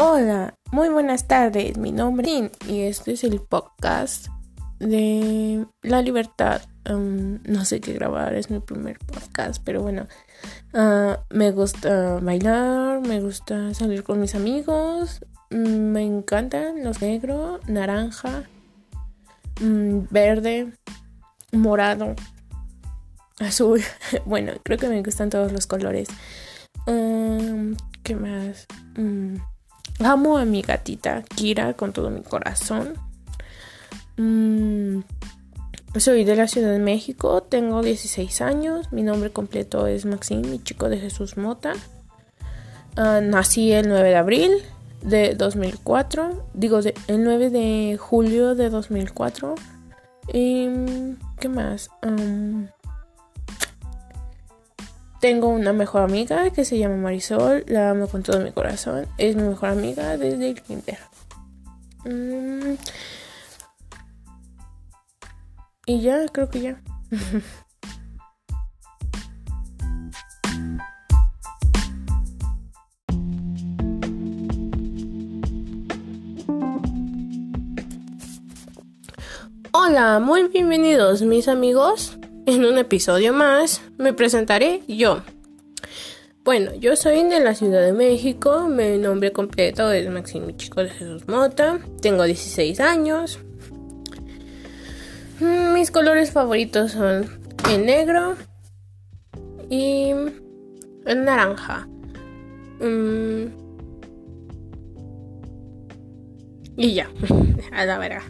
Hola, muy buenas tardes. Mi nombre es y este es el podcast de la libertad. Um, no sé qué grabar, es mi primer podcast, pero bueno, uh, me gusta bailar, me gusta salir con mis amigos, mm, me encantan los negros, naranja, mm, verde, morado, azul. bueno, creo que me gustan todos los colores. Um, ¿Qué más? Amo a mi gatita Kira con todo mi corazón. Mm, soy de la Ciudad de México, tengo 16 años, mi nombre completo es Maxim, mi chico de Jesús Mota. Ah, nací el 9 de abril de 2004, digo el 9 de julio de 2004. ¿Y qué más? Tengo una mejor amiga que se llama Marisol, la amo con todo mi corazón, es mi mejor amiga desde el kinder. Mm. Y ya, creo que ya. Hola, muy bienvenidos mis amigos. En un episodio más me presentaré yo. Bueno, yo soy de la Ciudad de México, mi nombre completo es Maximo Chico de Jesús Mota, tengo 16 años, Mm, mis colores favoritos son el negro y el naranja. Mm. y ya, a la verga.